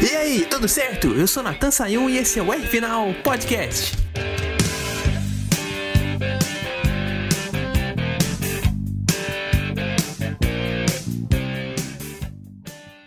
E aí, tudo certo? Eu sou Natan Sayun e esse é o R Final Podcast.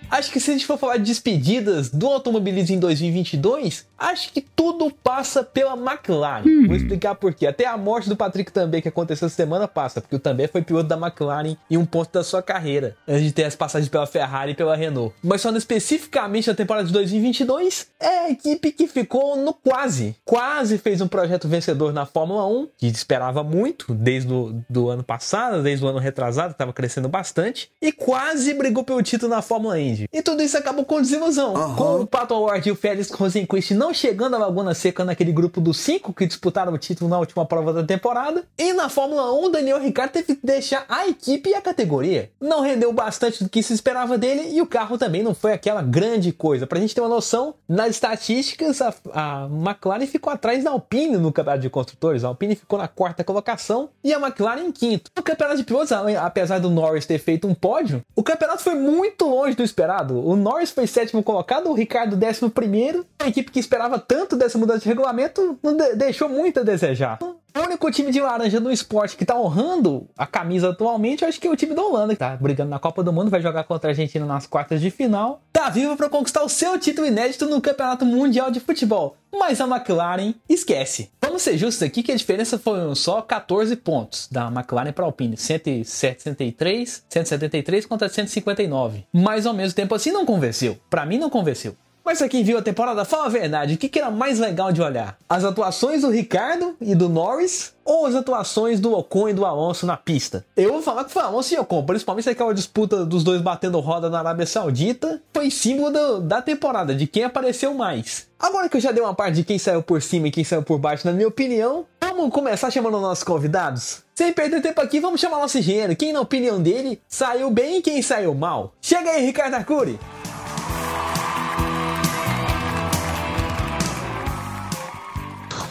Acho que se a gente for falar de despedidas do automobilismo em 2022, acho que tudo passa pela McLaren. Hum. Vou explicar por quê. Até a morte do Patrick também que aconteceu essa semana passa, porque o também foi piloto da McLaren em um ponto da sua carreira, antes de ter as passagens pela Ferrari e pela Renault. Mas falando especificamente da temporada de 2022, é a equipe que ficou no quase. Quase fez um projeto vencedor na Fórmula 1, que esperava muito desde o do ano passado, desde o ano retrasado, estava crescendo bastante, e quase brigou pelo título na Fórmula Indy. E tudo isso acabou com desilusão. Uhum. Com o Pato Award e o Félix Rosenquist não chegando à Laguna Seca naquele grupo dos cinco que disputaram o título na última prova da temporada. E na Fórmula 1, Daniel Ricciardo teve que deixar a equipe e a categoria. Não rendeu bastante do que se esperava dele e o carro também não foi aquela grande coisa. Pra gente ter uma noção, nas estatísticas, a, a McLaren ficou atrás da Alpine no campeonato de construtores. A Alpine ficou na quarta colocação e a McLaren em quinto. No campeonato de pilotos, apesar do Norris ter feito um pódio, o campeonato foi muito longe do esperado. O Norris foi sétimo colocado, o Ricardo décimo primeiro. A equipe que esperava tanto dessa mudança de regulamento deixou muito a desejar. O único time de laranja no esporte que tá honrando a camisa atualmente, eu acho que é o time da Holanda, que tá brigando na Copa do Mundo, vai jogar contra a Argentina nas quartas de final. Tá vivo para conquistar o seu título inédito no Campeonato Mundial de Futebol. Mas a McLaren esquece. Vamos ser justos aqui que a diferença foi só 14 pontos da McLaren para a Alpine, 173, 173 contra 159. Mas ao mesmo tempo assim não convenceu. Para mim não convenceu. Mas pra quem viu a temporada, fala a verdade, o que, que era mais legal de olhar? As atuações do Ricardo e do Norris ou as atuações do Ocon e do Alonso na pista? Eu vou falar que foi Alonso e Ocon, principalmente aquela disputa dos dois batendo roda na Arábia Saudita, foi símbolo do, da temporada, de quem apareceu mais. Agora que eu já dei uma parte de quem saiu por cima e quem saiu por baixo, na minha opinião, vamos começar chamando nossos convidados? Sem perder tempo aqui, vamos chamar nosso engenheiro. Quem, na opinião dele, saiu bem e quem saiu mal? Chega aí, Ricardo Arcuri!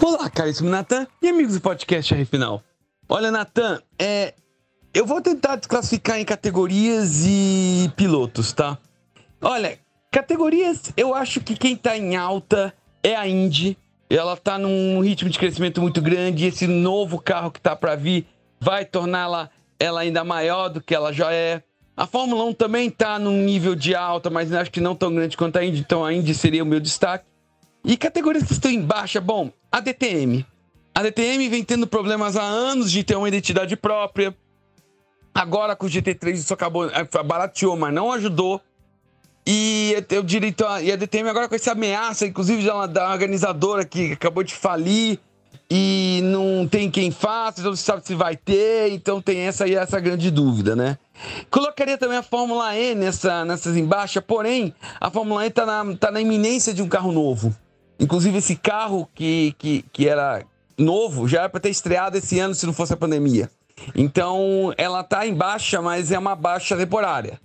Olá, caríssimo Natan e amigos do podcast R Final. Olha, Natan, é, eu vou tentar desclassificar em categorias e pilotos, tá? Olha, categorias, eu acho que quem tá em alta é a Indy. Ela tá num ritmo de crescimento muito grande. Esse novo carro que tá para vir vai torná-la ela ainda maior do que ela já é. A Fórmula 1 também tá num nível de alta, mas acho que não tão grande quanto a Indy, então a Indy seria o meu destaque. E categorias que estão em baixa, bom, a DTM. A DTM vem tendo problemas há anos de ter uma identidade própria. Agora com o GT3 isso acabou, é, barateou, mas não ajudou. E eu diria, então, e a DTM agora com essa ameaça, inclusive da organizadora que acabou de falir e não tem quem faça, então não se sabe se vai ter, então tem essa aí essa grande dúvida, né? Colocaria também a Fórmula E nessa, nessas embaixas, porém, a Fórmula E está na, tá na iminência de um carro novo. Inclusive, esse carro que, que, que era novo já era para ter estreado esse ano se não fosse a pandemia. Então, ela tá em baixa, mas é uma baixa temporária.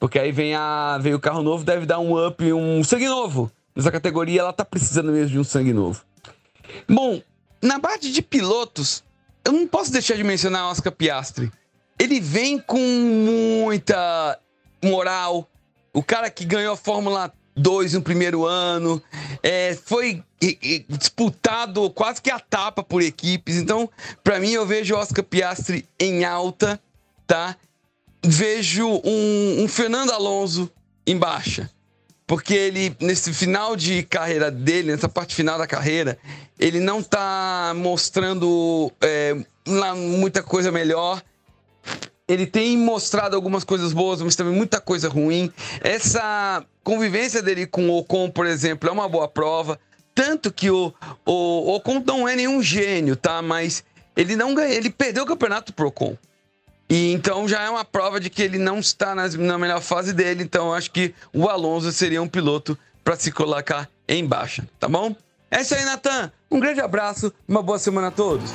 Porque aí vem, a, vem o carro novo, deve dar um up, um sangue novo. Nessa categoria, ela tá precisando mesmo de um sangue novo. Bom, na parte de pilotos, eu não posso deixar de mencionar Oscar Piastri. Ele vem com muita moral. O cara que ganhou a Fórmula dois no primeiro ano. É, foi disputado quase que a tapa por equipes. Então, para mim, eu vejo o Oscar Piastri em alta, tá? Vejo um, um Fernando Alonso em baixa. Porque ele, nesse final de carreira dele, nessa parte final da carreira, ele não tá mostrando é, muita coisa melhor ele tem mostrado algumas coisas boas, mas também muita coisa ruim. Essa convivência dele com o Ocon, por exemplo, é uma boa prova. Tanto que o, o Ocon não é nenhum gênio, tá? Mas ele não ganha, ele perdeu o campeonato pro Ocon. E então já é uma prova de que ele não está nas, na melhor fase dele. Então acho que o Alonso seria um piloto para se colocar em baixa, tá bom? É isso aí, Natan. Um grande abraço, uma boa semana a todos.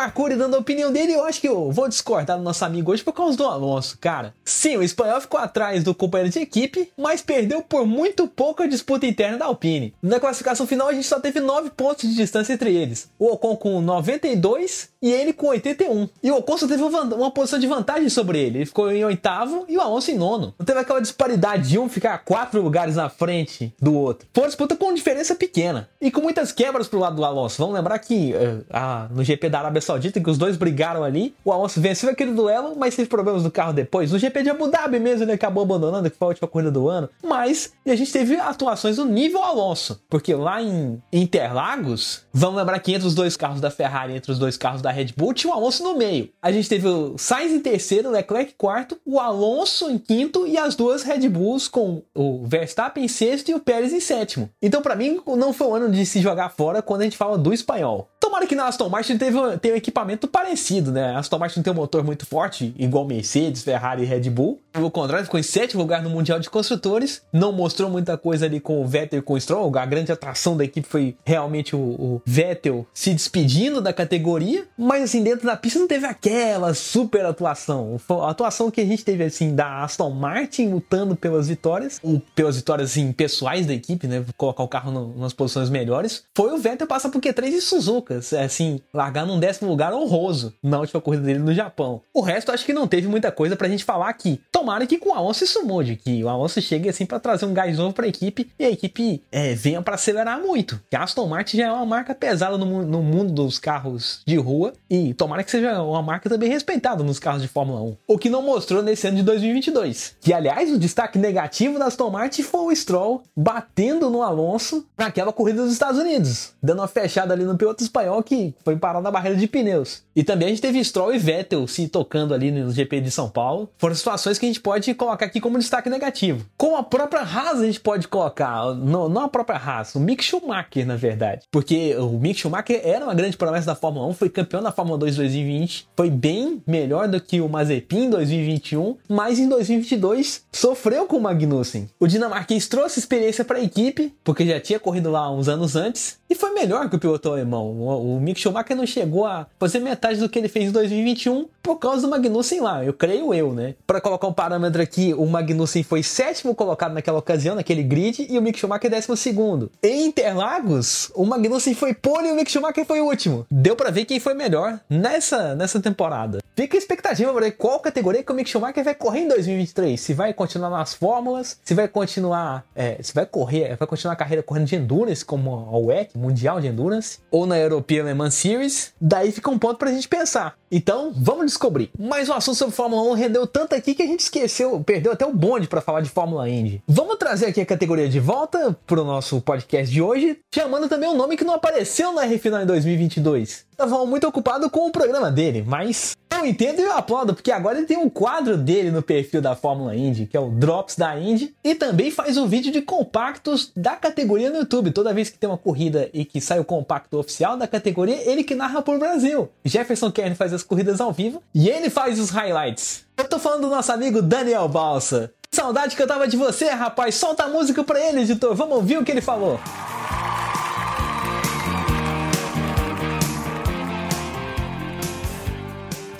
Arcuri dando a opinião dele, eu acho que eu vou discordar do nosso amigo hoje por causa do Alonso, cara. Sim, o espanhol ficou atrás do companheiro de equipe, mas perdeu por muito pouco a disputa interna da Alpine. Na classificação final, a gente só teve 9 pontos de distância entre eles. O Ocon com 92 e ele com 81. E o Ocon só teve uma posição de vantagem sobre ele. Ele ficou em oitavo e o Alonso em nono. Não teve aquela disparidade de um ficar quatro lugares na frente do outro. Foi uma disputa com diferença pequena. E com muitas quebras pro lado do Alonso. Vamos lembrar que uh, a, no GP da Arábia Saudita, que os dois brigaram ali, o Alonso venceu aquele duelo, mas teve problemas no carro depois. No GP de Abu Dhabi mesmo, ele acabou abandonando, que foi a última corrida do ano. Mas a gente teve atuações no nível Alonso. Porque lá em Interlagos, vamos lembrar que entre os dois carros da Ferrari, entre os dois carros da Red Bull, tinha o Alonso no meio. A gente teve o Sainz em terceiro, Leclerc em quarto, o Alonso em quinto e as duas Red Bulls com o Verstappen em sexto e o Pérez em sétimo. Então, para mim, não foi um ano de se jogar fora quando a gente fala do espanhol. Tomara que na Aston Martin teve, tenha um equipamento parecido, né? A Aston Martin tem um motor muito forte, igual Mercedes, Ferrari e Red Bull. Pelo contrário, ficou em sétimo lugar no Mundial de Construtores. Não mostrou muita coisa ali com o Vettel e com o Stroll. A grande atração da equipe foi realmente o, o Vettel se despedindo da categoria. Mas assim, dentro da pista não teve aquela super atuação. A atuação que a gente teve assim da Aston Martin lutando pelas vitórias, pelas vitórias assim, pessoais da equipe, né? Colocar o carro no, nas posições melhores. Foi o Vettel passar por Q3 e Suzuka. Assim, largar num décimo lugar honroso na última corrida dele no Japão. O resto acho que não teve muita coisa pra gente falar aqui tomara que com o Alonso isso mude, que o Alonso chegue assim para trazer um gás novo para a equipe e a equipe é, venha para acelerar muito. Que a Aston Martin já é uma marca pesada no, no, mundo dos carros de rua e tomara que seja uma marca também respeitada nos carros de Fórmula 1. O que não mostrou nesse ano de 2022. Que aliás, o destaque negativo da Aston Martin foi o Stroll batendo no Alonso naquela corrida dos Estados Unidos, dando uma fechada ali no piloto espanhol que foi parar na barreira de pneus. E também a gente teve Stroll e Vettel se tocando ali no GP de São Paulo. Foram situações que a gente pode colocar aqui como destaque negativo. Com a própria Haas a gente pode colocar, não, não a própria Haas, o Mick Schumacher, na verdade. Porque o Mick Schumacher era uma grande promessa da Fórmula 1, foi campeão da Fórmula 2 2020, foi bem melhor do que o Mazepin em 2021, mas em 2022 sofreu com o Magnussen. O dinamarquês trouxe experiência para a equipe, porque já tinha corrido lá uns anos antes, e foi melhor que o piloto alemão. O, o Mick Schumacher não chegou a fazer metade do que ele fez em 2021 por causa do Magnussen lá, eu creio eu, né? Para colocar um parâmetro aqui, o Magnussen foi sétimo colocado naquela ocasião, naquele grid, e o Mick Schumacher décimo segundo. Em Interlagos, o Magnussen foi pole e o Mick Schumacher foi último. Deu para ver quem foi melhor nessa, nessa temporada. Fica a expectativa para ver qual categoria que o Mick Schumacher vai correr em 2023. Se vai continuar nas fórmulas, se vai continuar, é, se vai correr, vai continuar a carreira correndo de endurance como a WEC, Mundial de Endurance, ou na European Le Mans Series. Daí fica um ponto pra gente pensar. Então, vamos descobrir. Mas o assunto sobre Fórmula 1 rendeu tanto aqui que a gente esqueceu, perdeu até o bonde para falar de Fórmula Indy. Vamos trazer aqui a categoria de volta pro nosso podcast de hoje, chamando também um nome que não apareceu na R-Final em 2022. Tava muito ocupado com o programa dele, mas eu entendo e eu aplaudo, porque agora ele tem um quadro dele no perfil da Fórmula Indy, que é o Drops da Indy, e também faz um vídeo de compactos da categoria no YouTube. Toda vez que tem uma corrida e que sai o compacto oficial da categoria, ele que narra por Brasil. Jefferson Kern faz as corridas ao vivo e ele faz os highlights. Eu tô falando do nosso amigo Daniel Balsa. Saudade que eu tava de você, rapaz. Solta a música pra ele, editor. Vamos ouvir o que ele falou.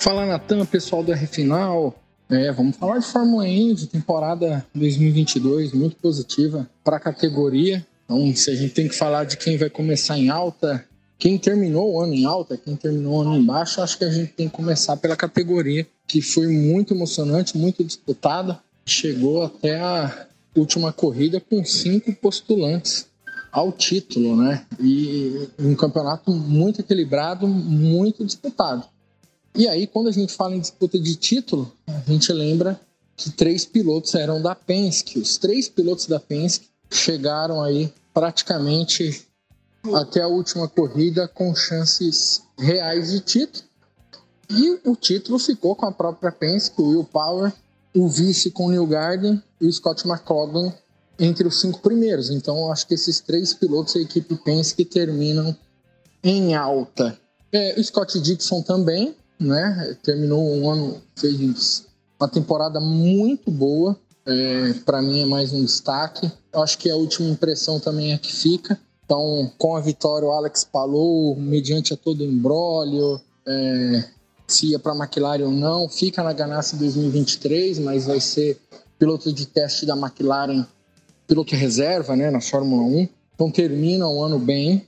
Fala Natan, pessoal do R Final. É, vamos falar de Fórmula Indy, temporada 2022, muito positiva para a categoria. Então, se a gente tem que falar de quem vai começar em alta, quem terminou o ano em alta, quem terminou o ano em baixo, acho que a gente tem que começar pela categoria, que foi muito emocionante, muito disputada. Chegou até a última corrida com cinco postulantes ao título, né? E um campeonato muito equilibrado, muito disputado. E aí, quando a gente fala em disputa de título, a gente lembra que três pilotos eram da Penske. Os três pilotos da Penske chegaram aí praticamente até a última corrida com chances reais de título. E o título ficou com a própria Penske, o Will Power, o vice com o Neil Garden e o Scott McLaughlin entre os cinco primeiros. Então, acho que esses três pilotos, a equipe Penske, terminam em alta. É, o Scott Dixon também, né? Terminou um ano, fez uma temporada muito boa. É, para mim é mais um destaque. Eu acho que a última impressão também é que fica. Então, com a vitória, o Alex Palou, mediante a todo o embrólio, é, se ia para a McLaren ou não. Fica na Ganassi 2023, mas vai ser piloto de teste da McLaren, piloto reserva, né, na Fórmula 1. Então termina o ano bem.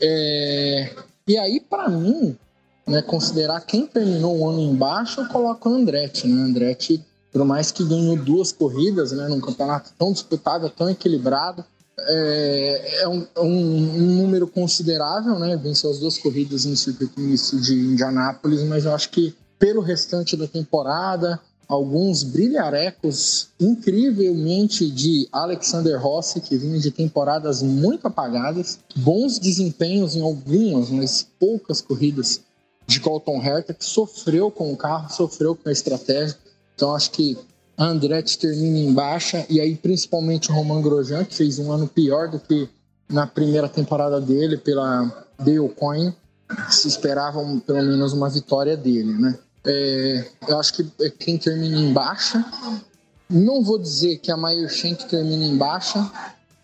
É, e aí, para mim, né, considerar quem terminou o ano embaixo, eu coloco o Andretti. Né? Andretti, por mais que ganhou duas corridas né, num campeonato tão disputado, tão equilibrado, é, é um, um, um, número considerável, né? Venceu as duas corridas no circuito misto de Indianápolis, mas eu acho que pelo restante da temporada, alguns brilharecos incrivelmente de Alexander Rossi, que vinha de temporadas muito apagadas, bons desempenhos em algumas, mas poucas corridas de Colton Herta, que sofreu com o carro, sofreu com a estratégia. Então acho que Andretti termina em baixa, e aí principalmente o Roman Grosjean, que fez um ano pior do que na primeira temporada dele pela Dale Coin, se esperavam pelo menos uma vitória dele, né? É, eu acho que quem termina em baixa, não vou dizer que a Meyer Shank termina em baixa,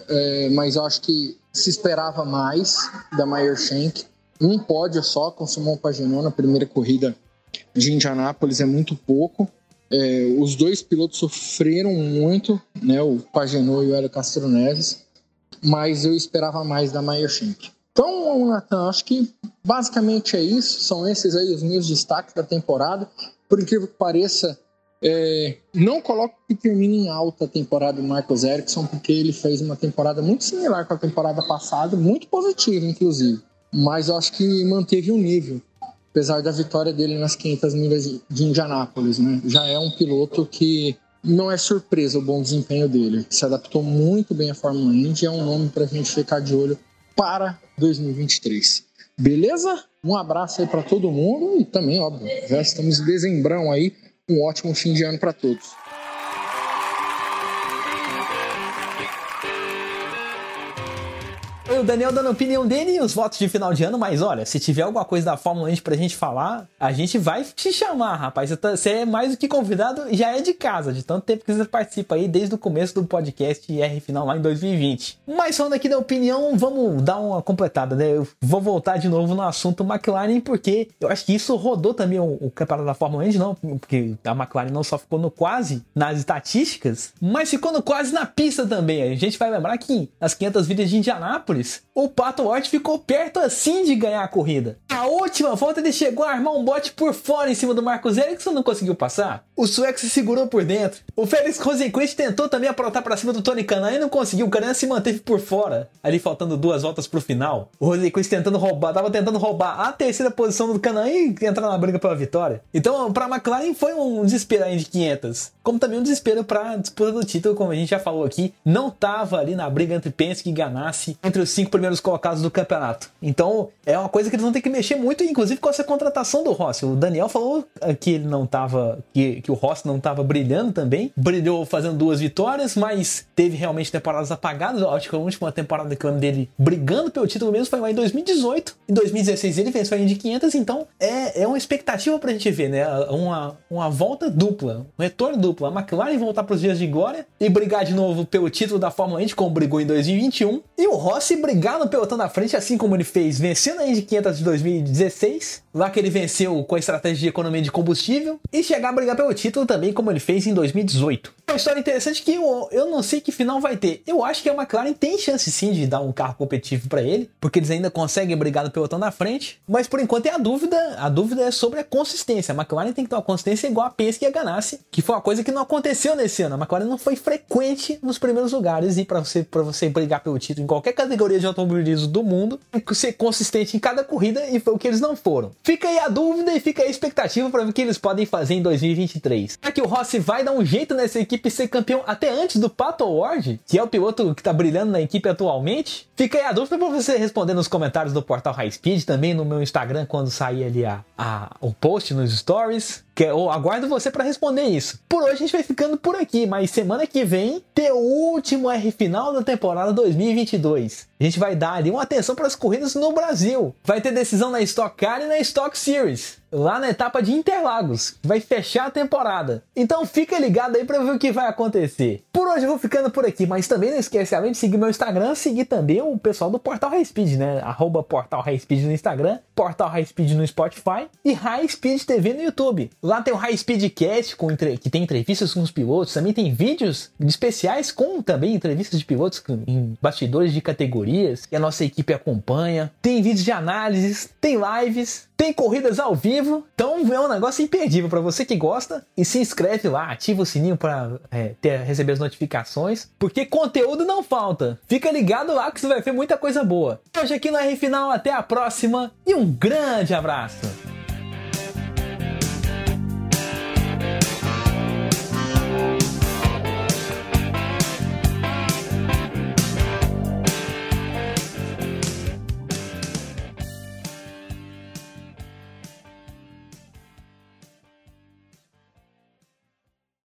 é, mas eu acho que se esperava mais da Meyer Shank. Um pódio só com Simon Pagenaud na primeira corrida de Indianápolis é muito pouco. É, os dois pilotos sofreram muito, né, o Pagenot e o Hélio Castroneves, mas eu esperava mais da Meyer Shank. Então, Nathan, acho que basicamente é isso. São esses aí os meus destaques da temporada. Por incrível que pareça, é, não coloco que termine em alta a temporada do Marcos Ericsson, porque ele fez uma temporada muito similar com a temporada passada, muito positiva, inclusive. Mas eu acho que manteve o um nível apesar da vitória dele nas 500 milhas de Indianápolis, né? Já é um piloto que não é surpresa o bom desempenho dele. Se adaptou muito bem à Fórmula Indy, é um nome para a gente ficar de olho para 2023. Beleza? Um abraço aí para todo mundo e também, óbvio, já estamos em dezembrão aí. Um ótimo fim de ano para todos. O Daniel dando a opinião dele e os votos de final de ano, mas olha, se tiver alguma coisa da Fórmula 1 pra gente falar, a gente vai te chamar, rapaz. Você é mais do que convidado, já é de casa, de tanto tempo que você participa aí desde o começo do podcast R Final lá em 2020. Mas falando aqui da opinião, vamos dar uma completada, né? Eu vou voltar de novo no assunto McLaren, porque eu acho que isso rodou também o, campeonato da Fórmula 1, não, porque a McLaren não só ficou no quase nas estatísticas, mas ficou no quase na pista também. A gente vai lembrar que nas 500 vidas de Indianápolis, o Pato Ward ficou perto assim de ganhar a corrida. A última volta ele chegou a armar um bote por fora em cima do Marcos Ericsson não conseguiu passar. O sueco se segurou por dentro. O Félix Rosenquist tentou também aprontar para cima do Tony Canan e não conseguiu. O Canan se manteve por fora, ali faltando duas voltas pro final. O Rosenquist tentando roubar, tava tentando roubar a terceira posição do Canan e entrar na briga pela vitória. Então, para a McLaren foi um desespero aí de 500, como também um desespero para disputa do título, como a gente já falou aqui, não tava ali na briga entre Penske e Ganassi entre os cinco primeiros colocados do campeonato. Então é uma coisa que eles vão ter que mexer muito, inclusive com essa contratação do Rossi. O Daniel falou que ele não tava. que, que o Rossi não estava brilhando também. Brilhou fazendo duas vitórias, mas teve realmente temporadas apagadas. Eu acho que a última temporada que eu lembro dele brigando pelo título mesmo foi lá em 2018. Em 2016 ele venceu a Indy 500, então é, é uma expectativa pra gente ver, né? Uma, uma volta dupla, um retorno duplo. A McLaren voltar pros dias de glória e brigar de novo pelo título da Fórmula Indy, como brigou em 2021. E o Rossi brigar no pelotão da frente, assim como ele fez vencendo a Indy 500 de 2016, lá que ele venceu com a estratégia de economia de combustível, e chegar a brigar pelo título também, como ele fez em 2018. Uma história interessante que eu, eu não sei que final vai ter. Eu acho que a McLaren tem chance sim de dar um carro competitivo para ele, porque eles ainda conseguem brigar no pelotão da frente, mas por enquanto é a dúvida, a dúvida é sobre a consistência. A McLaren tem que ter uma consistência igual a Penske e a Ganassi, que foi uma coisa que não aconteceu nesse ano. A McLaren não foi frequente nos primeiros lugares e para você para você brigar pelo título em qualquer categoria de automobilismo do mundo, ser consistente em cada corrida e foi o que eles não foram. Fica aí a dúvida e fica aí a expectativa para ver o que eles podem fazer em 2023. Será que o Rossi vai dar um jeito nessa equipe ser campeão até antes do Pato Ward, que é o piloto que está brilhando na equipe atualmente? Fica aí a dúvida para você responder nos comentários do portal High Speed, também no meu Instagram quando sair ali a, a, o post nos stories. Eu aguardo você para responder isso. Por hoje a gente vai ficando por aqui, mas semana que vem tem o último R final da temporada 2022. A gente vai dar ali uma atenção para as corridas no Brasil. Vai ter decisão na Stock Car e na Stock Series lá na etapa de Interlagos, que vai fechar a temporada. Então fica ligado aí para ver o que vai acontecer. Por hoje eu vou ficando por aqui, mas também não esquece além de seguir meu Instagram, seguir também o pessoal do Portal High Speed, né? Arroba Portal High Speed no Instagram, Portal High Speed no Spotify e High Speed TV no YouTube. Lá tem o High Speed Cast, com que tem entrevistas com os pilotos, também tem vídeos especiais com também entrevistas de pilotos em bastidores de categorias que a nossa equipe acompanha. Tem vídeos de análises, tem lives, tem corridas ao vivo, então é um negócio imperdível para você que gosta. E se inscreve lá, ativa o sininho para é, receber as notificações, porque conteúdo não falta. Fica ligado lá que você vai ver muita coisa boa. Hoje aqui no R Final, até a próxima e um grande abraço!